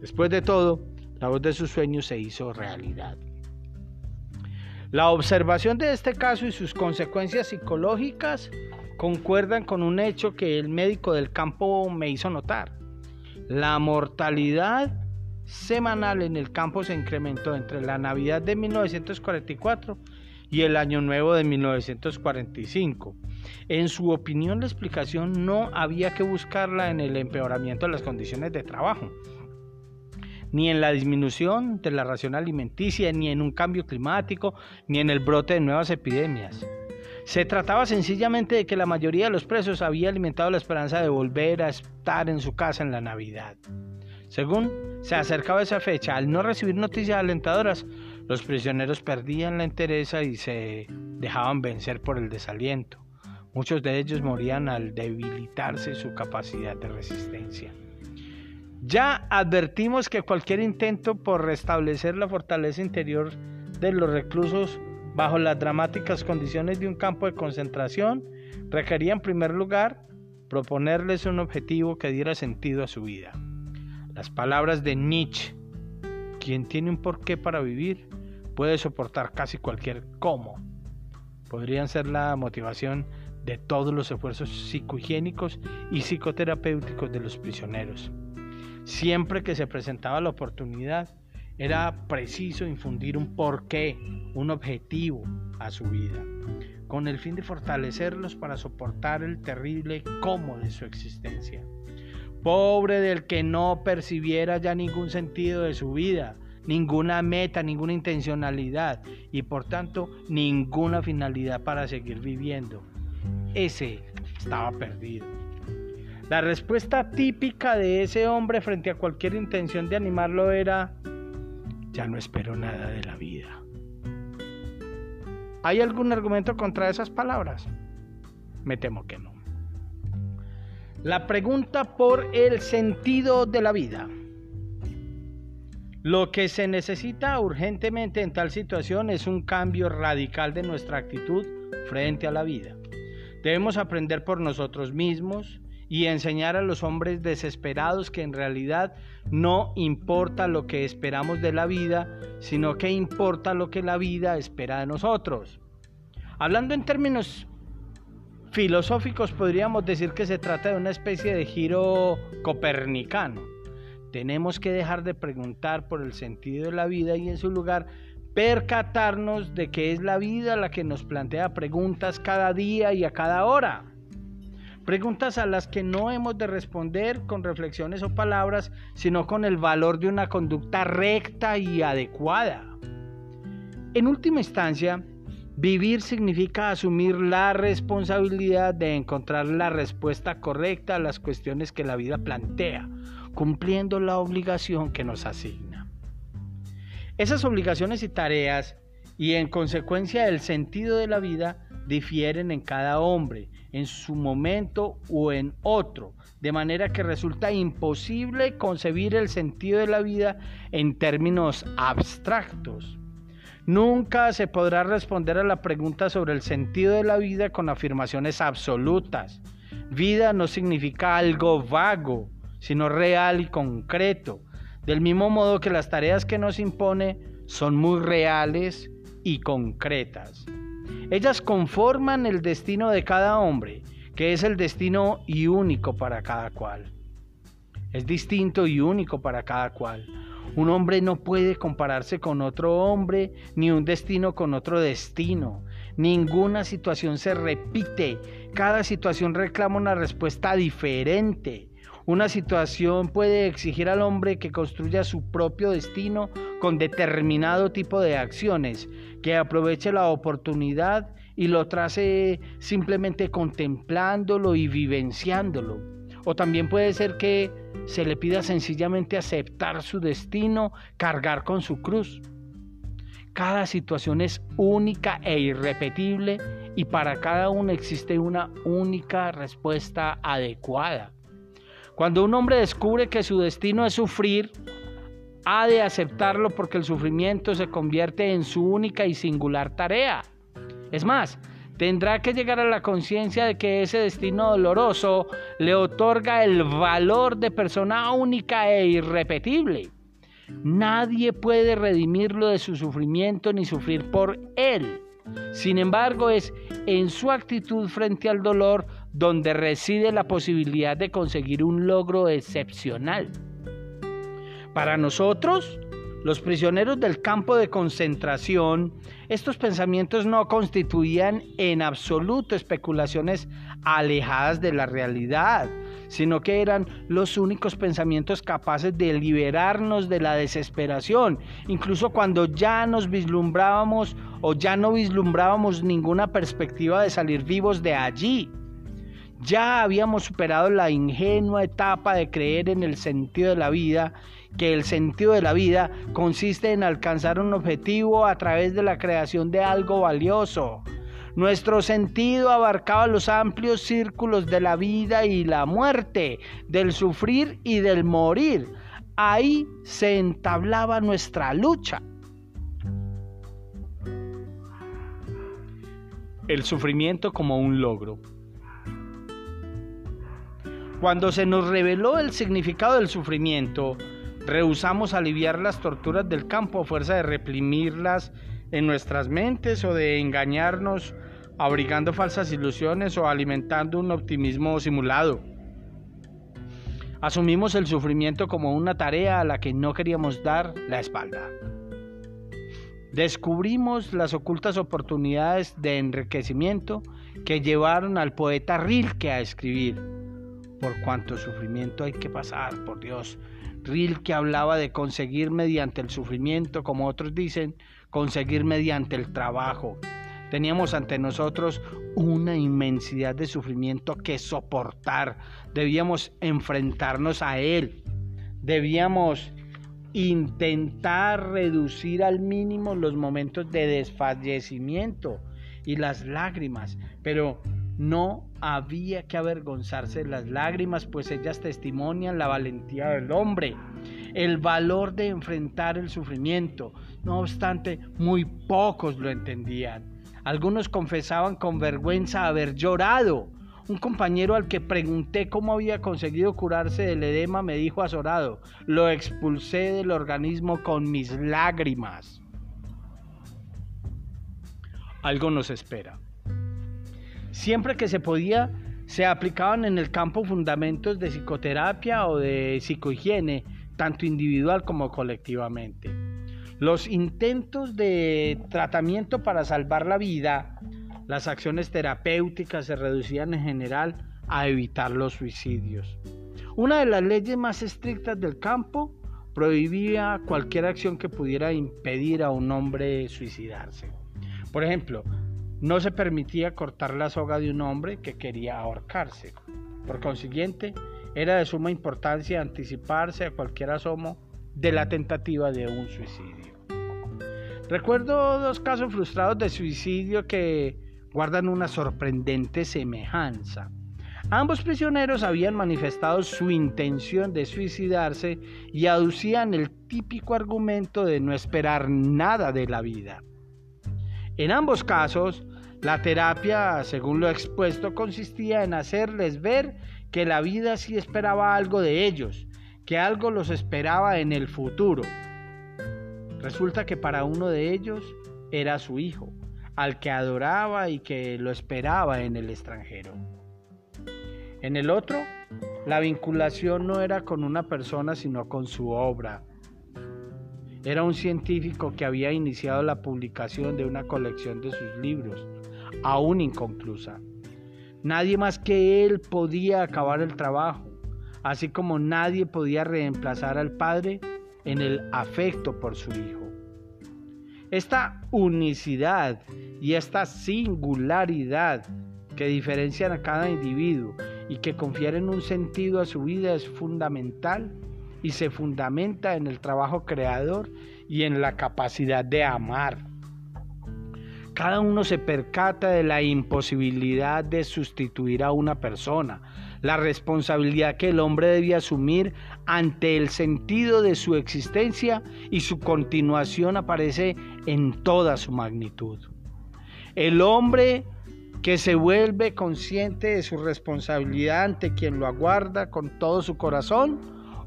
Después de todo, la voz de sus sueños se hizo realidad. La observación de este caso y sus consecuencias psicológicas concuerdan con un hecho que el médico del campo me hizo notar. La mortalidad semanal en el campo se incrementó entre la Navidad de 1944 y el Año Nuevo de 1945. En su opinión, la explicación no había que buscarla en el empeoramiento de las condiciones de trabajo, ni en la disminución de la ración alimenticia, ni en un cambio climático, ni en el brote de nuevas epidemias. Se trataba sencillamente de que la mayoría de los presos había alimentado la esperanza de volver a estar en su casa en la Navidad. Según se acercaba esa fecha, al no recibir noticias alentadoras, los prisioneros perdían la entereza y se dejaban vencer por el desaliento. Muchos de ellos morían al debilitarse su capacidad de resistencia. Ya advertimos que cualquier intento por restablecer la fortaleza interior de los reclusos bajo las dramáticas condiciones de un campo de concentración requería en primer lugar proponerles un objetivo que diera sentido a su vida. Las palabras de Nietzsche, quien tiene un porqué para vivir, puede soportar casi cualquier cómo. Podrían ser la motivación de todos los esfuerzos psicohigiénicos y psicoterapéuticos de los prisioneros. Siempre que se presentaba la oportunidad, era preciso infundir un porqué, un objetivo a su vida, con el fin de fortalecerlos para soportar el terrible cómo de su existencia. Pobre del que no percibiera ya ningún sentido de su vida, ninguna meta, ninguna intencionalidad y por tanto ninguna finalidad para seguir viviendo. Ese estaba perdido. La respuesta típica de ese hombre frente a cualquier intención de animarlo era, ya no espero nada de la vida. ¿Hay algún argumento contra esas palabras? Me temo que no. La pregunta por el sentido de la vida. Lo que se necesita urgentemente en tal situación es un cambio radical de nuestra actitud frente a la vida. Debemos aprender por nosotros mismos y enseñar a los hombres desesperados que en realidad no importa lo que esperamos de la vida, sino que importa lo que la vida espera de nosotros. Hablando en términos filosóficos, podríamos decir que se trata de una especie de giro copernicano tenemos que dejar de preguntar por el sentido de la vida y en su lugar percatarnos de que es la vida la que nos plantea preguntas cada día y a cada hora. Preguntas a las que no hemos de responder con reflexiones o palabras, sino con el valor de una conducta recta y adecuada. En última instancia, vivir significa asumir la responsabilidad de encontrar la respuesta correcta a las cuestiones que la vida plantea cumpliendo la obligación que nos asigna. Esas obligaciones y tareas, y en consecuencia el sentido de la vida, difieren en cada hombre, en su momento o en otro, de manera que resulta imposible concebir el sentido de la vida en términos abstractos. Nunca se podrá responder a la pregunta sobre el sentido de la vida con afirmaciones absolutas. Vida no significa algo vago, sino real y concreto. Del mismo modo que las tareas que nos impone son muy reales y concretas. Ellas conforman el destino de cada hombre, que es el destino y único para cada cual. Es distinto y único para cada cual. Un hombre no puede compararse con otro hombre, ni un destino con otro destino. Ninguna situación se repite. Cada situación reclama una respuesta diferente. Una situación puede exigir al hombre que construya su propio destino con determinado tipo de acciones, que aproveche la oportunidad y lo trace simplemente contemplándolo y vivenciándolo. O también puede ser que se le pida sencillamente aceptar su destino, cargar con su cruz. Cada situación es única e irrepetible y para cada uno existe una única respuesta adecuada. Cuando un hombre descubre que su destino es sufrir, ha de aceptarlo porque el sufrimiento se convierte en su única y singular tarea. Es más, tendrá que llegar a la conciencia de que ese destino doloroso le otorga el valor de persona única e irrepetible. Nadie puede redimirlo de su sufrimiento ni sufrir por él. Sin embargo, es en su actitud frente al dolor donde reside la posibilidad de conseguir un logro excepcional. Para nosotros, los prisioneros del campo de concentración, estos pensamientos no constituían en absoluto especulaciones alejadas de la realidad, sino que eran los únicos pensamientos capaces de liberarnos de la desesperación, incluso cuando ya nos vislumbrábamos o ya no vislumbrábamos ninguna perspectiva de salir vivos de allí. Ya habíamos superado la ingenua etapa de creer en el sentido de la vida, que el sentido de la vida consiste en alcanzar un objetivo a través de la creación de algo valioso. Nuestro sentido abarcaba los amplios círculos de la vida y la muerte, del sufrir y del morir. Ahí se entablaba nuestra lucha. El sufrimiento como un logro. Cuando se nos reveló el significado del sufrimiento, rehusamos aliviar las torturas del campo a fuerza de reprimirlas en nuestras mentes o de engañarnos abrigando falsas ilusiones o alimentando un optimismo simulado. Asumimos el sufrimiento como una tarea a la que no queríamos dar la espalda. Descubrimos las ocultas oportunidades de enriquecimiento que llevaron al poeta Rilke a escribir. Por cuánto sufrimiento hay que pasar, por Dios. Rilke hablaba de conseguir mediante el sufrimiento, como otros dicen, conseguir mediante el trabajo. Teníamos ante nosotros una inmensidad de sufrimiento que soportar. Debíamos enfrentarnos a él. Debíamos intentar reducir al mínimo los momentos de desfallecimiento y las lágrimas, pero no había que avergonzarse de las lágrimas, pues ellas testimonian la valentía del hombre, el valor de enfrentar el sufrimiento. No obstante, muy pocos lo entendían. Algunos confesaban con vergüenza haber llorado. Un compañero al que pregunté cómo había conseguido curarse del edema me dijo azorado, lo expulsé del organismo con mis lágrimas. Algo nos espera. Siempre que se podía, se aplicaban en el campo fundamentos de psicoterapia o de psicohigiene, tanto individual como colectivamente. Los intentos de tratamiento para salvar la vida, las acciones terapéuticas se reducían en general a evitar los suicidios. Una de las leyes más estrictas del campo prohibía cualquier acción que pudiera impedir a un hombre suicidarse. Por ejemplo, no se permitía cortar la soga de un hombre que quería ahorcarse. Por consiguiente, era de suma importancia anticiparse a cualquier asomo de la tentativa de un suicidio. Recuerdo dos casos frustrados de suicidio que guardan una sorprendente semejanza. Ambos prisioneros habían manifestado su intención de suicidarse y aducían el típico argumento de no esperar nada de la vida. En ambos casos, la terapia, según lo expuesto, consistía en hacerles ver que la vida sí esperaba algo de ellos, que algo los esperaba en el futuro. Resulta que para uno de ellos era su hijo, al que adoraba y que lo esperaba en el extranjero. En el otro, la vinculación no era con una persona, sino con su obra. Era un científico que había iniciado la publicación de una colección de sus libros, aún inconclusa. Nadie más que él podía acabar el trabajo, así como nadie podía reemplazar al padre en el afecto por su hijo. Esta unicidad y esta singularidad que diferencian a cada individuo y que confieren un sentido a su vida es fundamental y se fundamenta en el trabajo creador y en la capacidad de amar. Cada uno se percata de la imposibilidad de sustituir a una persona, la responsabilidad que el hombre debe asumir ante el sentido de su existencia y su continuación aparece en toda su magnitud. El hombre que se vuelve consciente de su responsabilidad ante quien lo aguarda con todo su corazón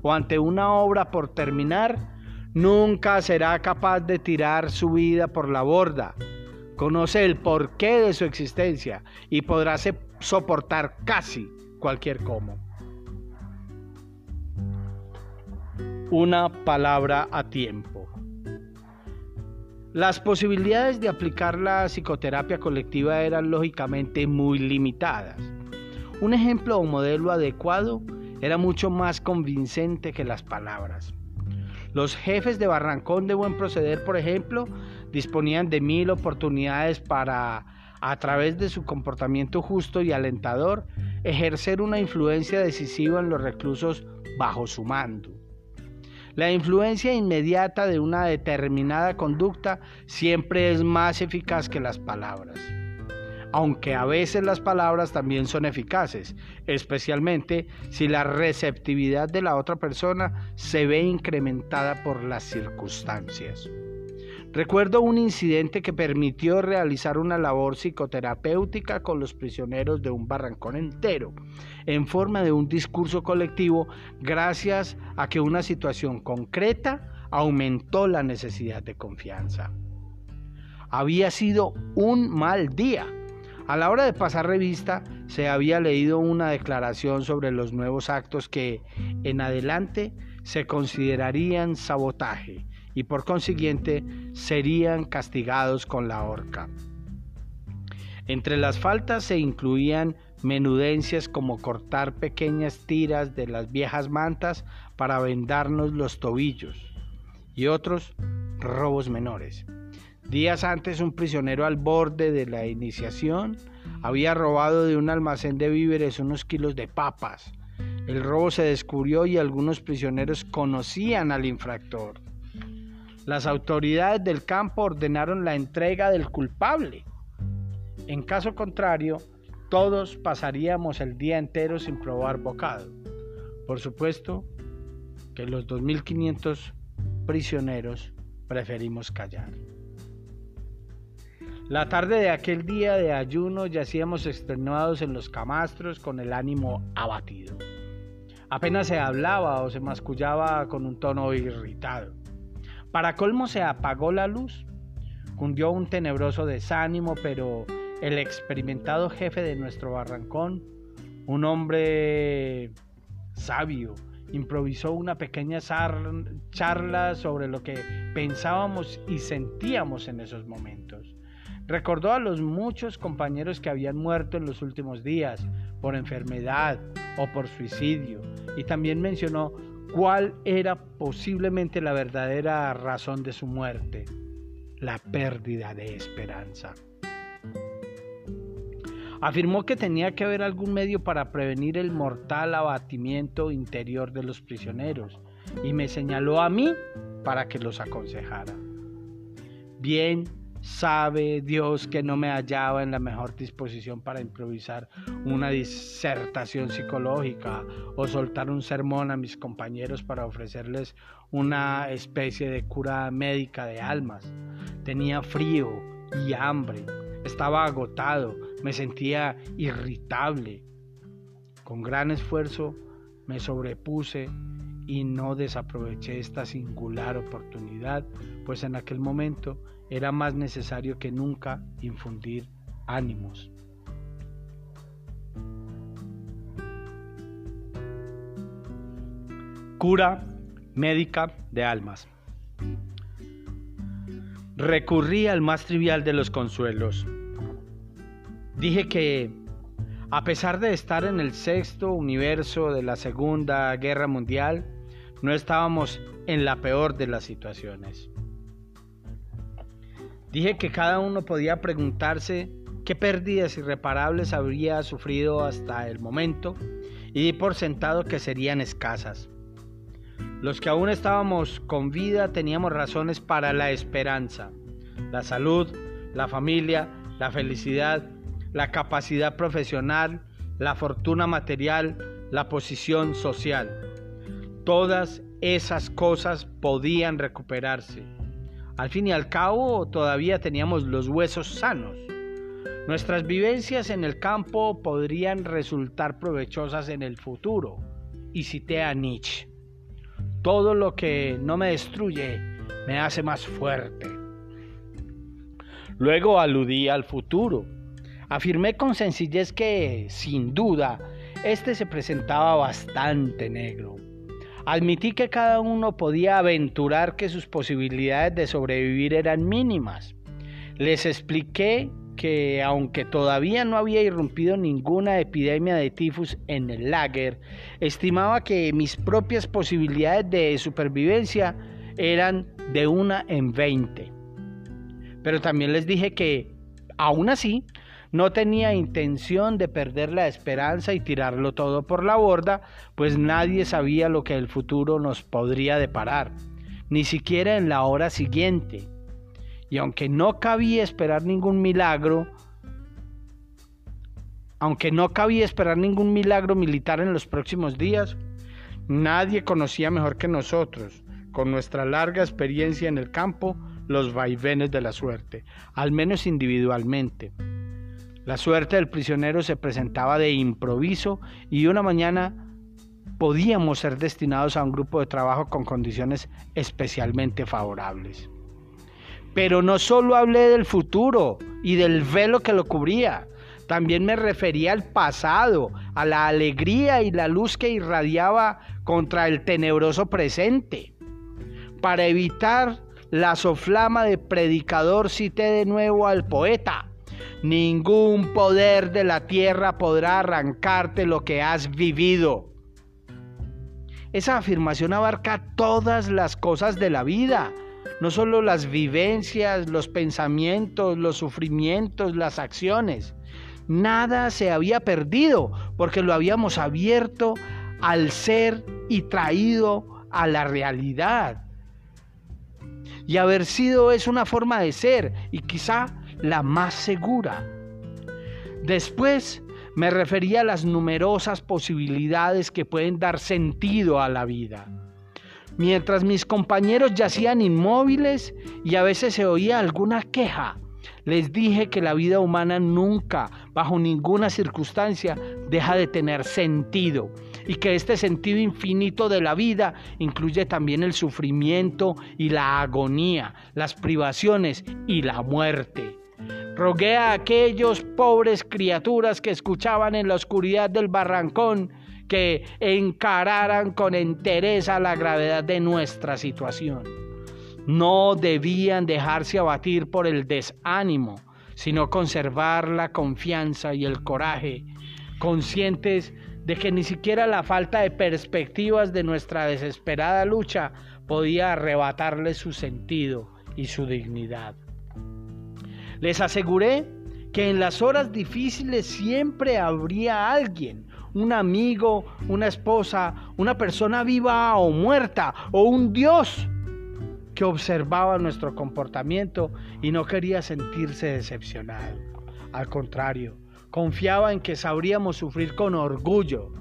o ante una obra por terminar, nunca será capaz de tirar su vida por la borda conoce el porqué de su existencia y podrá soportar casi cualquier cómo. Una palabra a tiempo. Las posibilidades de aplicar la psicoterapia colectiva eran lógicamente muy limitadas. Un ejemplo o modelo adecuado era mucho más convincente que las palabras. Los jefes de Barrancón de Buen Proceder, por ejemplo, disponían de mil oportunidades para, a través de su comportamiento justo y alentador, ejercer una influencia decisiva en los reclusos bajo su mando. La influencia inmediata de una determinada conducta siempre es más eficaz que las palabras aunque a veces las palabras también son eficaces, especialmente si la receptividad de la otra persona se ve incrementada por las circunstancias. Recuerdo un incidente que permitió realizar una labor psicoterapéutica con los prisioneros de un barrancón entero, en forma de un discurso colectivo, gracias a que una situación concreta aumentó la necesidad de confianza. Había sido un mal día. A la hora de pasar revista, se había leído una declaración sobre los nuevos actos que, en adelante, se considerarían sabotaje y por consiguiente serían castigados con la horca. Entre las faltas se incluían menudencias como cortar pequeñas tiras de las viejas mantas para vendarnos los tobillos y otros robos menores. Días antes un prisionero al borde de la iniciación había robado de un almacén de víveres unos kilos de papas. El robo se descubrió y algunos prisioneros conocían al infractor. Las autoridades del campo ordenaron la entrega del culpable. En caso contrario, todos pasaríamos el día entero sin probar bocado. Por supuesto que los 2.500 prisioneros preferimos callar. La tarde de aquel día de ayuno yacíamos extenuados en los camastros con el ánimo abatido. Apenas se hablaba o se mascullaba con un tono irritado. Para colmo se apagó la luz. Cundió un tenebroso desánimo, pero el experimentado jefe de nuestro barrancón, un hombre sabio, improvisó una pequeña charla sobre lo que pensábamos y sentíamos en esos momentos. Recordó a los muchos compañeros que habían muerto en los últimos días por enfermedad o por suicidio y también mencionó cuál era posiblemente la verdadera razón de su muerte, la pérdida de esperanza. Afirmó que tenía que haber algún medio para prevenir el mortal abatimiento interior de los prisioneros y me señaló a mí para que los aconsejara. Bien Sabe Dios que no me hallaba en la mejor disposición para improvisar una disertación psicológica o soltar un sermón a mis compañeros para ofrecerles una especie de cura médica de almas. Tenía frío y hambre, estaba agotado, me sentía irritable. Con gran esfuerzo me sobrepuse y no desaproveché esta singular oportunidad, pues en aquel momento era más necesario que nunca infundir ánimos. Cura médica de almas. Recurrí al más trivial de los consuelos. Dije que, a pesar de estar en el sexto universo de la Segunda Guerra Mundial, no estábamos en la peor de las situaciones. Dije que cada uno podía preguntarse qué pérdidas irreparables habría sufrido hasta el momento y di por sentado que serían escasas. Los que aún estábamos con vida teníamos razones para la esperanza, la salud, la familia, la felicidad, la capacidad profesional, la fortuna material, la posición social. Todas esas cosas podían recuperarse al fin y al cabo, todavía teníamos los huesos sanos. Nuestras vivencias en el campo podrían resultar provechosas en el futuro. Y cité a Nietzsche. Todo lo que no me destruye me hace más fuerte. Luego aludí al futuro. Afirmé con sencillez que, sin duda, este se presentaba bastante negro. Admití que cada uno podía aventurar que sus posibilidades de sobrevivir eran mínimas. Les expliqué que aunque todavía no había irrumpido ninguna epidemia de tifus en el lager, estimaba que mis propias posibilidades de supervivencia eran de una en veinte. Pero también les dije que, aún así, no tenía intención de perder la esperanza y tirarlo todo por la borda, pues nadie sabía lo que el futuro nos podría deparar, ni siquiera en la hora siguiente. Y aunque no cabía esperar ningún milagro, aunque no cabía esperar ningún milagro militar en los próximos días, nadie conocía mejor que nosotros, con nuestra larga experiencia en el campo, los vaivenes de la suerte, al menos individualmente. La suerte del prisionero se presentaba de improviso y una mañana podíamos ser destinados a un grupo de trabajo con condiciones especialmente favorables. Pero no solo hablé del futuro y del velo que lo cubría, también me refería al pasado, a la alegría y la luz que irradiaba contra el tenebroso presente. Para evitar la soflama de predicador cité de nuevo al poeta. Ningún poder de la tierra podrá arrancarte lo que has vivido. Esa afirmación abarca todas las cosas de la vida, no solo las vivencias, los pensamientos, los sufrimientos, las acciones. Nada se había perdido porque lo habíamos abierto al ser y traído a la realidad. Y haber sido es una forma de ser y quizá la más segura. Después me refería a las numerosas posibilidades que pueden dar sentido a la vida. Mientras mis compañeros yacían inmóviles y a veces se oía alguna queja, les dije que la vida humana nunca, bajo ninguna circunstancia, deja de tener sentido y que este sentido infinito de la vida incluye también el sufrimiento y la agonía, las privaciones y la muerte. Rogué a aquellos pobres criaturas que escuchaban en la oscuridad del barrancón que encararan con entereza la gravedad de nuestra situación. No debían dejarse abatir por el desánimo, sino conservar la confianza y el coraje, conscientes de que ni siquiera la falta de perspectivas de nuestra desesperada lucha podía arrebatarles su sentido y su dignidad. Les aseguré que en las horas difíciles siempre habría alguien, un amigo, una esposa, una persona viva o muerta, o un Dios que observaba nuestro comportamiento y no quería sentirse decepcionado. Al contrario, confiaba en que sabríamos sufrir con orgullo,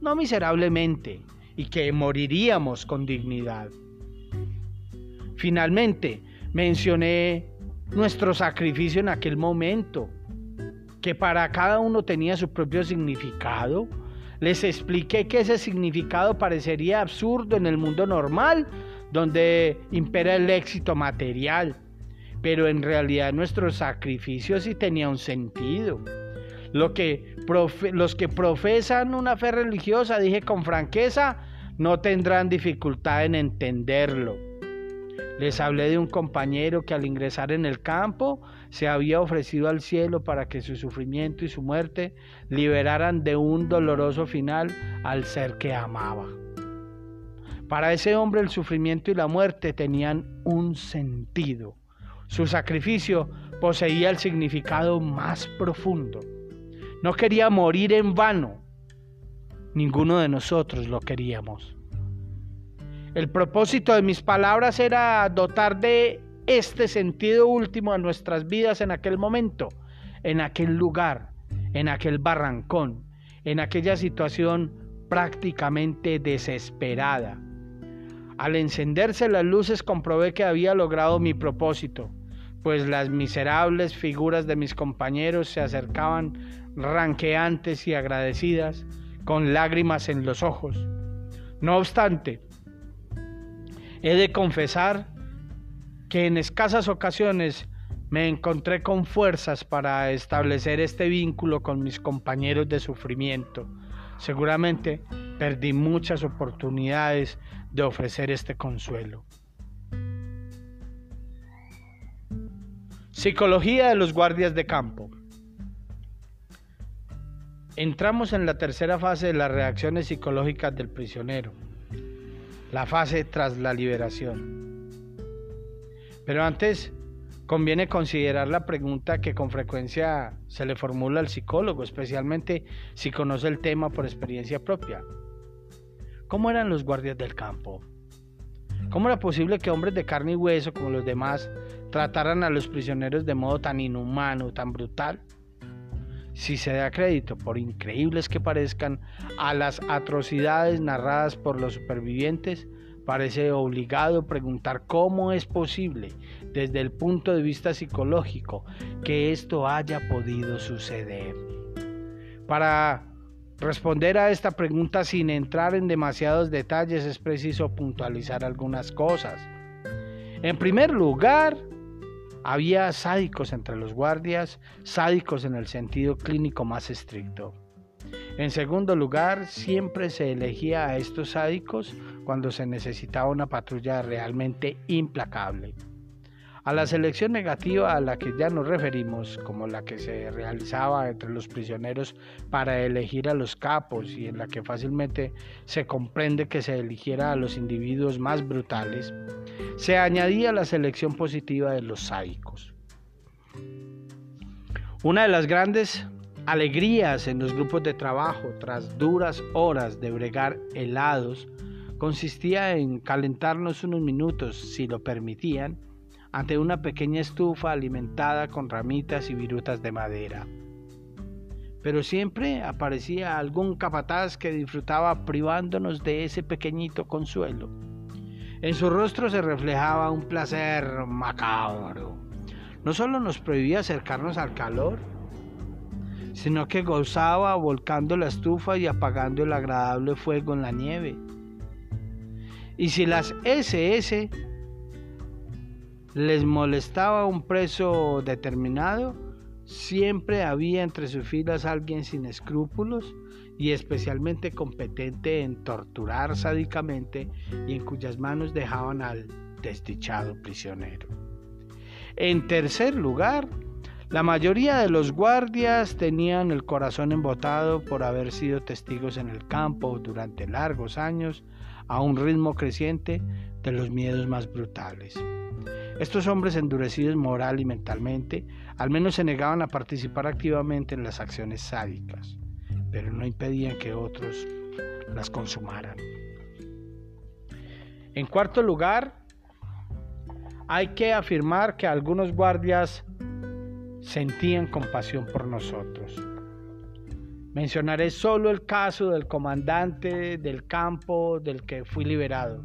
no miserablemente, y que moriríamos con dignidad. Finalmente, mencioné nuestro sacrificio en aquel momento, que para cada uno tenía su propio significado. Les expliqué que ese significado parecería absurdo en el mundo normal, donde impera el éxito material, pero en realidad nuestro sacrificio sí tenía un sentido. Lo que los que profesan una fe religiosa, dije con franqueza, no tendrán dificultad en entenderlo les hablé de un compañero que al ingresar en el campo se había ofrecido al cielo para que su sufrimiento y su muerte liberaran de un doloroso final al ser que amaba. Para ese hombre el sufrimiento y la muerte tenían un sentido. Su sacrificio poseía el significado más profundo. No quería morir en vano. Ninguno de nosotros lo queríamos. El propósito de mis palabras era dotar de este sentido último a nuestras vidas en aquel momento, en aquel lugar, en aquel barrancón, en aquella situación prácticamente desesperada. Al encenderse las luces comprobé que había logrado mi propósito, pues las miserables figuras de mis compañeros se acercaban ranqueantes y agradecidas, con lágrimas en los ojos. No obstante, He de confesar que en escasas ocasiones me encontré con fuerzas para establecer este vínculo con mis compañeros de sufrimiento. Seguramente perdí muchas oportunidades de ofrecer este consuelo. Psicología de los guardias de campo. Entramos en la tercera fase de las reacciones psicológicas del prisionero la fase tras la liberación. Pero antes conviene considerar la pregunta que con frecuencia se le formula al psicólogo, especialmente si conoce el tema por experiencia propia. ¿Cómo eran los guardias del campo? ¿Cómo era posible que hombres de carne y hueso como los demás trataran a los prisioneros de modo tan inhumano, tan brutal? Si se da crédito, por increíbles que parezcan, a las atrocidades narradas por los supervivientes, parece obligado preguntar cómo es posible, desde el punto de vista psicológico, que esto haya podido suceder. Para responder a esta pregunta sin entrar en demasiados detalles es preciso puntualizar algunas cosas. En primer lugar, había sádicos entre los guardias, sádicos en el sentido clínico más estricto. En segundo lugar, siempre se elegía a estos sádicos cuando se necesitaba una patrulla realmente implacable. A la selección negativa a la que ya nos referimos, como la que se realizaba entre los prisioneros para elegir a los capos y en la que fácilmente se comprende que se eligiera a los individuos más brutales, se añadía la selección positiva de los sádicos. Una de las grandes alegrías en los grupos de trabajo tras duras horas de bregar helados consistía en calentarnos unos minutos, si lo permitían, ante una pequeña estufa alimentada con ramitas y virutas de madera. Pero siempre aparecía algún capataz que disfrutaba privándonos de ese pequeñito consuelo. En su rostro se reflejaba un placer macabro. No solo nos prohibía acercarnos al calor, sino que gozaba volcando la estufa y apagando el agradable fuego en la nieve. Y si las SS les molestaba un preso determinado, siempre había entre sus filas alguien sin escrúpulos y especialmente competente en torturar sádicamente y en cuyas manos dejaban al desdichado prisionero. En tercer lugar, la mayoría de los guardias tenían el corazón embotado por haber sido testigos en el campo durante largos años a un ritmo creciente de los miedos más brutales. Estos hombres endurecidos moral y mentalmente al menos se negaban a participar activamente en las acciones sádicas, pero no impedían que otros las consumaran. En cuarto lugar, hay que afirmar que algunos guardias sentían compasión por nosotros. Mencionaré solo el caso del comandante del campo del que fui liberado.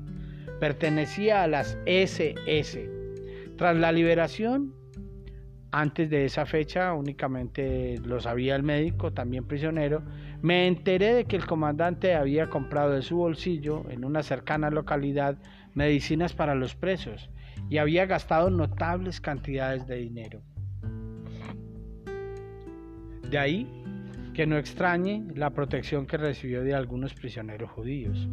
Pertenecía a las SS tras la liberación, antes de esa fecha únicamente lo sabía el médico, también prisionero, me enteré de que el comandante había comprado de su bolsillo en una cercana localidad medicinas para los presos y había gastado notables cantidades de dinero. De ahí que no extrañe la protección que recibió de algunos prisioneros judíos.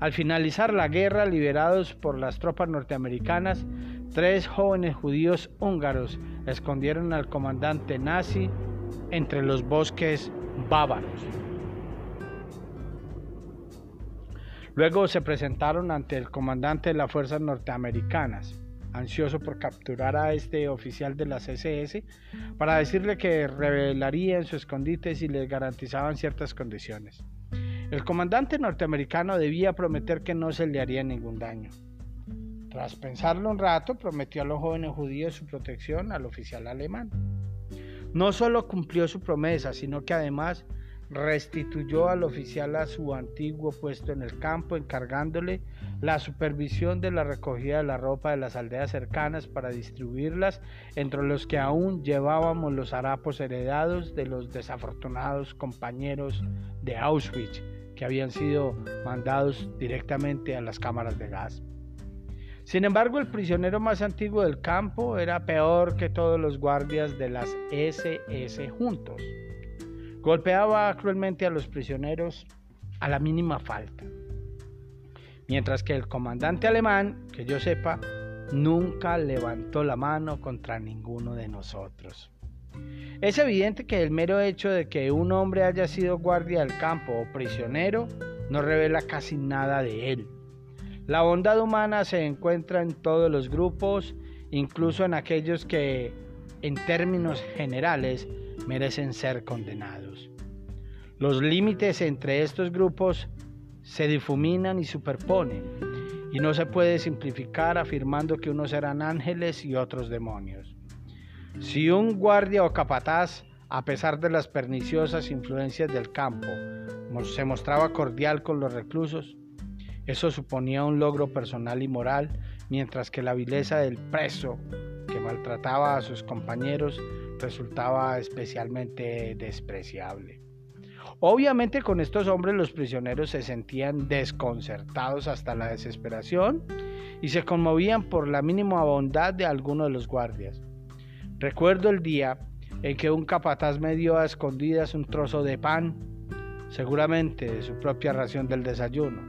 Al finalizar la guerra, liberados por las tropas norteamericanas, Tres jóvenes judíos húngaros escondieron al comandante nazi entre los bosques bávaros. Luego se presentaron ante el comandante de las fuerzas norteamericanas, ansioso por capturar a este oficial de las SS, para decirle que revelarían su escondite si les garantizaban ciertas condiciones. El comandante norteamericano debía prometer que no se le haría ningún daño. Tras pensarlo un rato, prometió a los jóvenes judíos su protección al oficial alemán. No solo cumplió su promesa, sino que además restituyó al oficial a su antiguo puesto en el campo, encargándole la supervisión de la recogida de la ropa de las aldeas cercanas para distribuirlas entre los que aún llevábamos los harapos heredados de los desafortunados compañeros de Auschwitz que habían sido mandados directamente a las cámaras de gas. Sin embargo, el prisionero más antiguo del campo era peor que todos los guardias de las SS juntos. Golpeaba cruelmente a los prisioneros a la mínima falta. Mientras que el comandante alemán, que yo sepa, nunca levantó la mano contra ninguno de nosotros. Es evidente que el mero hecho de que un hombre haya sido guardia del campo o prisionero no revela casi nada de él. La bondad humana se encuentra en todos los grupos, incluso en aquellos que, en términos generales, merecen ser condenados. Los límites entre estos grupos se difuminan y superponen, y no se puede simplificar afirmando que unos eran ángeles y otros demonios. Si un guardia o capataz, a pesar de las perniciosas influencias del campo, se mostraba cordial con los reclusos, Eso suponía un logro personal y moral, mientras que la vileza del preso que maltrataba a sus compañeros resultaba especialmente despreciable. Obviamente con estos hombres los prisioneros se sentían desconcertados hasta la desesperación y se conmovían por la mínima bondad de alguno de los guardias. Recuerdo el día en que un capataz me dio a escondidas un trozo de pan, seguramente de su propia ración del desayuno,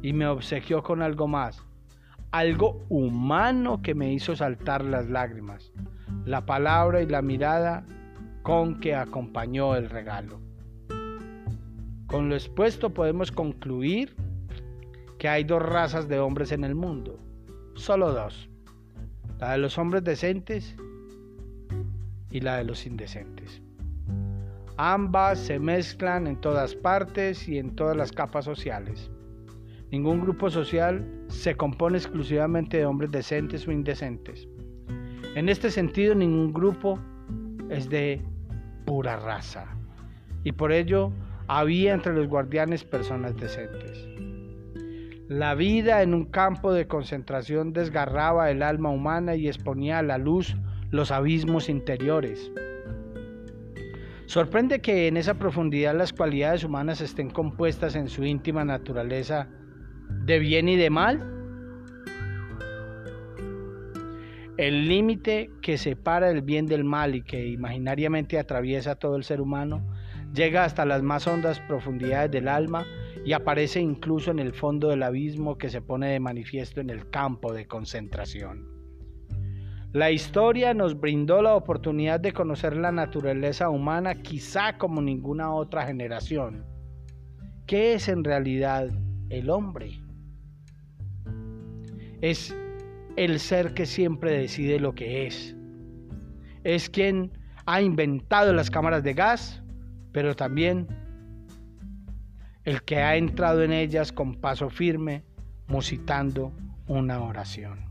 y me obsequió con algo más, algo humano que me hizo saltar las lágrimas, la palabra y la mirada con que acompañó el regalo. Con lo expuesto podemos concluir que hay dos razas de hombres en el mundo, solo dos, la de los hombres decentes y la de los indecentes. Ambas se mezclan en todas partes y en todas las capas sociales. Ningún grupo social se compone exclusivamente de hombres decentes o indecentes. En este sentido, ningún grupo es de pura raza. Y por ello, había entre los guardianes personas decentes. La vida en un campo de concentración desgarraba el alma humana y exponía a la luz los abismos interiores. Sorprende que en esa profundidad las cualidades humanas estén compuestas en su íntima naturaleza de bien y de mal. El límite que separa el bien del mal y que imaginariamente atraviesa todo el ser humano llega hasta las más hondas profundidades del alma y aparece incluso en el fondo del abismo que se pone de manifiesto en el campo de concentración. La historia nos brindó la oportunidad de conocer la naturaleza humana quizá como ninguna otra generación. ¿Qué es en realidad el hombre? Es el ser que siempre decide lo que es. Es quien ha inventado las cámaras de gas, pero también el que ha entrado en ellas con paso firme, musitando una oración.